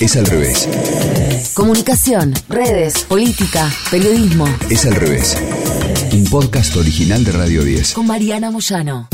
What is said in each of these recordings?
Es al revés. Comunicación, redes, política, periodismo. Es al revés. Un podcast original de Radio 10. Con Mariana Moyano.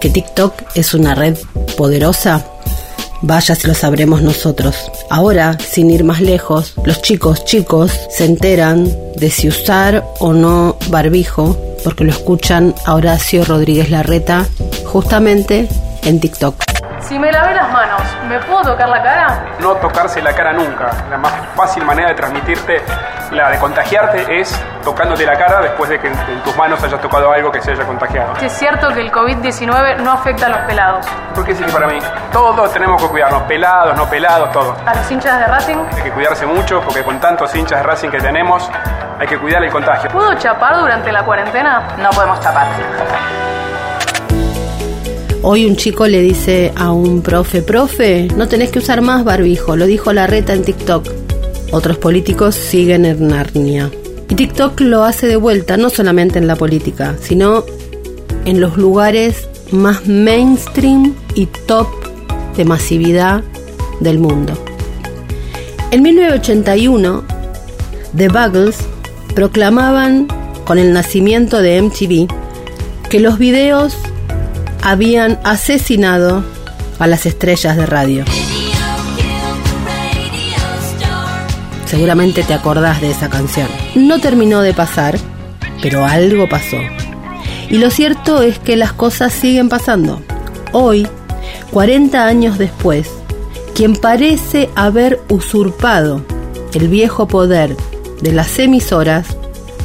Que TikTok es una red poderosa. Vaya si lo sabremos nosotros. Ahora, sin ir más lejos, los chicos chicos se enteran de si usar o no barbijo porque lo escuchan a Horacio Rodríguez Larreta justamente en TikTok. Si me lavé las manos, ¿me puedo tocar la cara? No tocarse la cara nunca. La más fácil manera de transmitirte, la de contagiarte, es tocándote la cara después de que en tus manos hayas tocado algo que se haya contagiado. Es cierto que el COVID-19 no afecta a los pelados. Porque sí que para mí, todos tenemos que cuidarnos, pelados, no pelados, todos. A los hinchas de Racing. Hay que cuidarse mucho porque con tantos hinchas de Racing que tenemos, hay que cuidar el contagio. ¿Puedo chapar durante la cuarentena? No podemos chapar. Hoy un chico le dice a un profe, profe, no tenés que usar más barbijo, lo dijo la reta en TikTok. Otros políticos siguen en Narnia. Y TikTok lo hace de vuelta, no solamente en la política, sino en los lugares más mainstream y top de masividad del mundo. En 1981, The Buggles proclamaban con el nacimiento de MTV que los videos habían asesinado a las estrellas de radio. Seguramente te acordás de esa canción. No terminó de pasar, pero algo pasó. Y lo cierto es que las cosas siguen pasando. Hoy, 40 años después, quien parece haber usurpado el viejo poder de las emisoras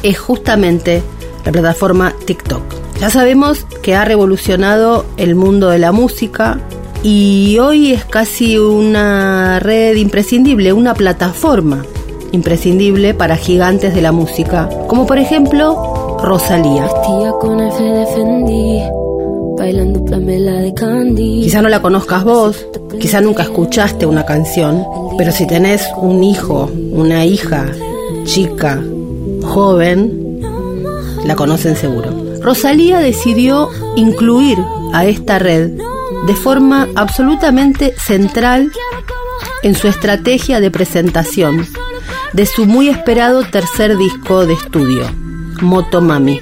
es justamente la plataforma TikTok. Ya sabemos que ha revolucionado el mundo de la música y hoy es casi una red imprescindible, una plataforma imprescindible para gigantes de la música, como por ejemplo Rosalía. Quizá no la conozcas vos, quizá nunca escuchaste una canción, pero si tenés un hijo, una hija, chica, joven, la conocen seguro. Rosalía decidió incluir a esta red de forma absolutamente central en su estrategia de presentación de su muy esperado tercer disco de estudio, Motomami.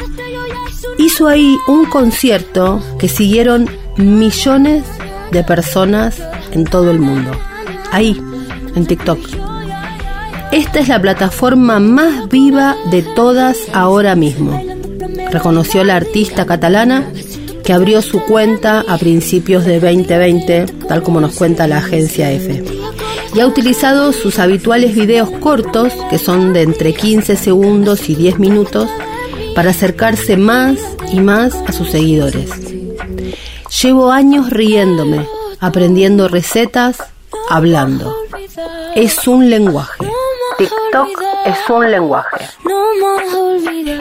Hizo ahí un concierto que siguieron millones de personas en todo el mundo. Ahí, en TikTok. Esta es la plataforma más viva de todas ahora mismo reconoció la artista catalana que abrió su cuenta a principios de 2020, tal como nos cuenta la agencia EFE. Y ha utilizado sus habituales videos cortos, que son de entre 15 segundos y 10 minutos, para acercarse más y más a sus seguidores. Llevo años riéndome, aprendiendo recetas, hablando. Es un lenguaje. TikTok es un lenguaje.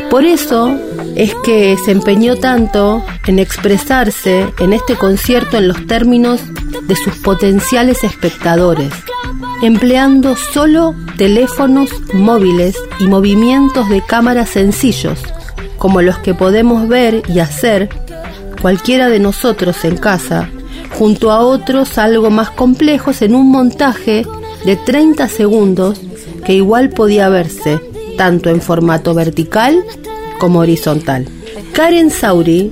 Por eso es que se empeñó tanto en expresarse en este concierto en los términos de sus potenciales espectadores, empleando solo teléfonos móviles y movimientos de cámara sencillos, como los que podemos ver y hacer cualquiera de nosotros en casa, junto a otros algo más complejos en un montaje de 30 segundos que igual podía verse tanto en formato vertical como horizontal. Karen Sauri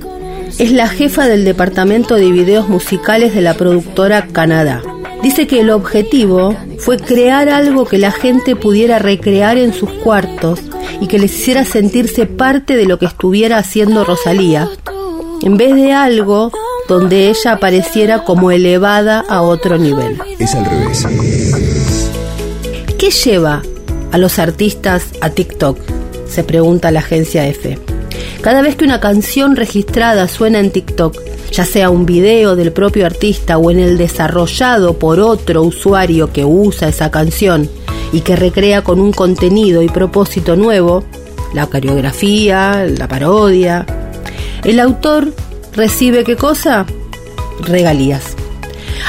es la jefa del departamento de videos musicales de la productora Canadá. Dice que el objetivo fue crear algo que la gente pudiera recrear en sus cuartos y que les hiciera sentirse parte de lo que estuviera haciendo Rosalía, en vez de algo donde ella apareciera como elevada a otro nivel. Es al revés. ¿Qué lleva a los artistas a TikTok? Se pregunta la agencia EFE. Cada vez que una canción registrada suena en TikTok, ya sea un video del propio artista o en el desarrollado por otro usuario que usa esa canción y que recrea con un contenido y propósito nuevo, la coreografía, la parodia, el autor recibe qué cosa? Regalías.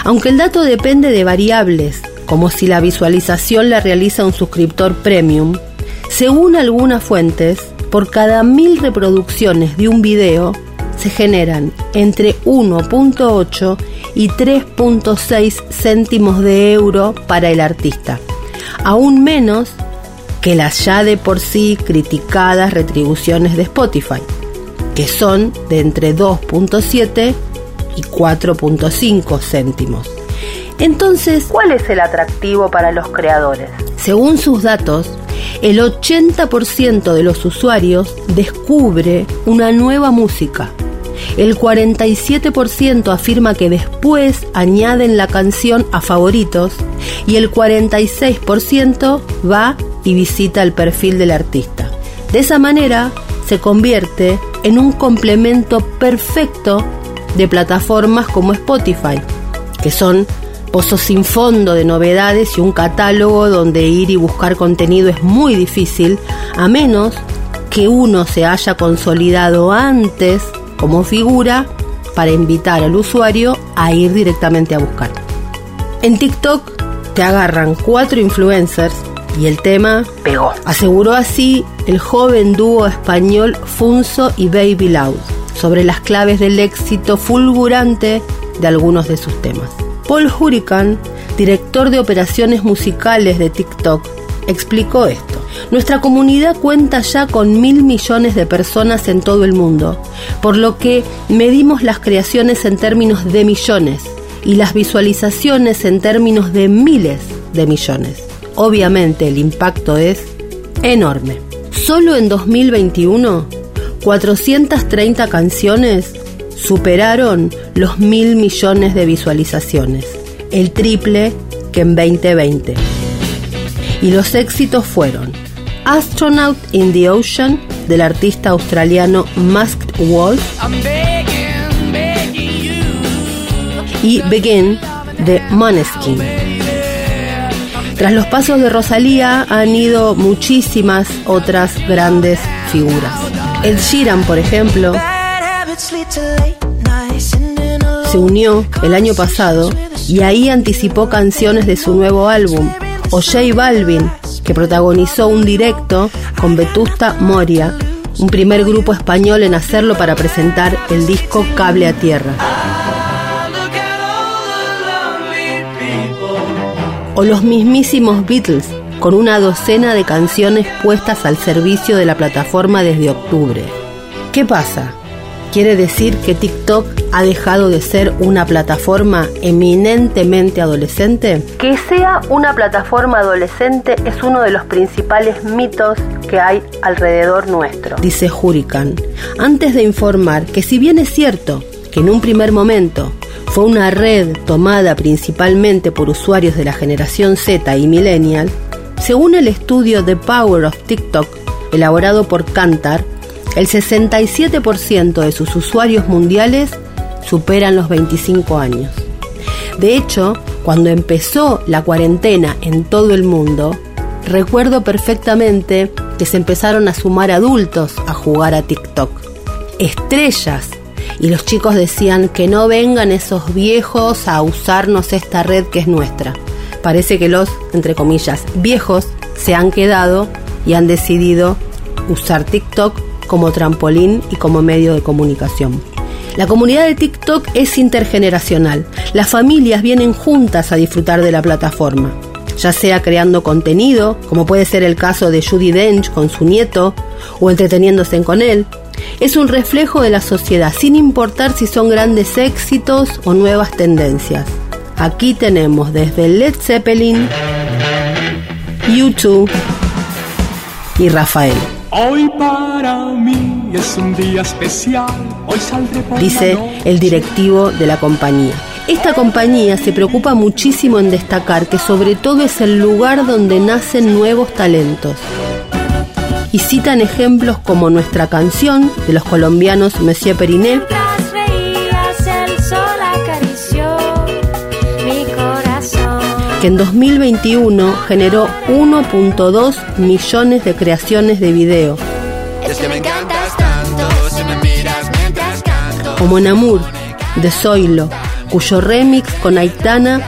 Aunque el dato depende de variables como si la visualización la realiza un suscriptor premium, según algunas fuentes, por cada mil reproducciones de un video se generan entre 1.8 y 3.6 céntimos de euro para el artista, aún menos que las ya de por sí criticadas retribuciones de Spotify, que son de entre 2.7 y 4.5 céntimos. Entonces, ¿cuál es el atractivo para los creadores? Según sus datos, el 80% de los usuarios descubre una nueva música. El 47% afirma que después añaden la canción a favoritos y el 46% va y visita el perfil del artista. De esa manera se convierte en un complemento perfecto de plataformas como Spotify, que son pozos sin fondo de novedades y un catálogo donde ir y buscar contenido es muy difícil, a menos que uno se haya consolidado antes como figura para invitar al usuario a ir directamente a buscar. En TikTok te agarran cuatro influencers y el tema pegó. Aseguró así el joven dúo español Funso y Baby Loud sobre las claves del éxito fulgurante de algunos de sus temas. Paul Hurricane, director de operaciones musicales de TikTok, explicó esto. Nuestra comunidad cuenta ya con mil millones de personas en todo el mundo, por lo que medimos las creaciones en términos de millones y las visualizaciones en términos de miles de millones. Obviamente el impacto es enorme. Solo en 2021, 430 canciones superaron los mil millones de visualizaciones, el triple que en 2020. Y los éxitos fueron Astronaut in the Ocean del artista australiano Masked Wolf y Begin de Maneskin. Tras los pasos de Rosalía han ido muchísimas otras grandes figuras. El Sheeran, por ejemplo, se unió el año pasado y ahí anticipó canciones de su nuevo álbum, o J Balvin, que protagonizó un directo con Vetusta Moria, un primer grupo español en hacerlo para presentar el disco Cable a Tierra. O los mismísimos Beatles, con una docena de canciones puestas al servicio de la plataforma desde octubre. ¿Qué pasa? ¿Quiere decir que TikTok ha dejado de ser una plataforma eminentemente adolescente? Que sea una plataforma adolescente es uno de los principales mitos que hay alrededor nuestro, dice Hurricane, antes de informar que si bien es cierto que en un primer momento fue una red tomada principalmente por usuarios de la generación Z y millennial, según el estudio The Power of TikTok elaborado por Kantar, el 67% de sus usuarios mundiales superan los 25 años. De hecho, cuando empezó la cuarentena en todo el mundo, recuerdo perfectamente que se empezaron a sumar adultos a jugar a TikTok. Estrellas. Y los chicos decían que no vengan esos viejos a usarnos esta red que es nuestra. Parece que los, entre comillas, viejos se han quedado y han decidido usar TikTok como trampolín y como medio de comunicación. La comunidad de TikTok es intergeneracional. Las familias vienen juntas a disfrutar de la plataforma, ya sea creando contenido, como puede ser el caso de Judy Dench con su nieto, o entreteniéndose con él. Es un reflejo de la sociedad, sin importar si son grandes éxitos o nuevas tendencias. Aquí tenemos desde Led Zeppelin, YouTube y Rafael. Hoy para mí es un día especial, hoy saldré por dice el directivo de la compañía. Esta compañía se preocupa muchísimo en destacar que sobre todo es el lugar donde nacen nuevos talentos. Y citan ejemplos como nuestra canción de los colombianos Monsieur Periné, que en 2021 generó 1.2 millones de creaciones de video. Como Namur, de Zoilo, cuyo remix con Aitana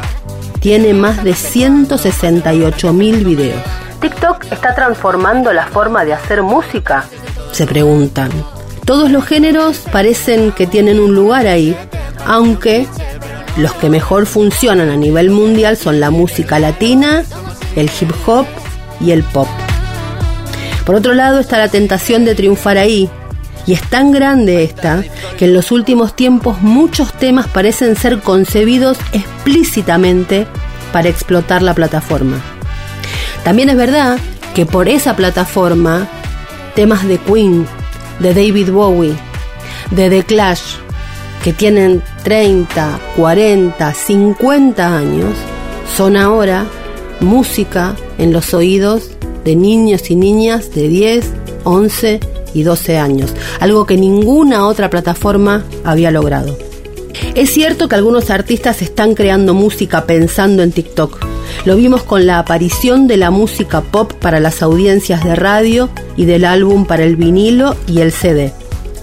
tiene más de 168 mil videos. ¿TikTok está transformando la forma de hacer música? Se preguntan. Todos los géneros parecen que tienen un lugar ahí, aunque los que mejor funcionan a nivel mundial son la música latina, el hip hop y el pop. Por otro lado está la tentación de triunfar ahí, y es tan grande esta que en los últimos tiempos muchos temas parecen ser concebidos explícitamente para explotar la plataforma. También es verdad que por esa plataforma temas de Queen, de David Bowie, de The Clash, que tienen 30, 40, 50 años, son ahora música en los oídos de niños y niñas de 10, 11 y 12 años, algo que ninguna otra plataforma había logrado. Es cierto que algunos artistas están creando música pensando en TikTok. Lo vimos con la aparición de la música pop para las audiencias de radio y del álbum para el vinilo y el CD,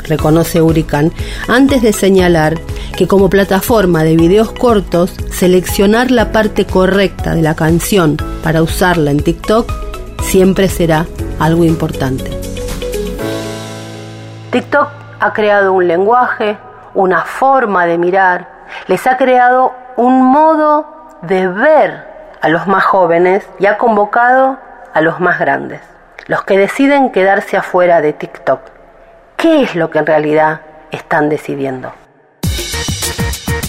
reconoce Hurricane, antes de señalar que como plataforma de videos cortos, seleccionar la parte correcta de la canción para usarla en TikTok siempre será algo importante. TikTok ha creado un lenguaje, una forma de mirar, les ha creado un modo de ver a los más jóvenes y ha convocado a los más grandes, los que deciden quedarse afuera de TikTok. ¿Qué es lo que en realidad están decidiendo?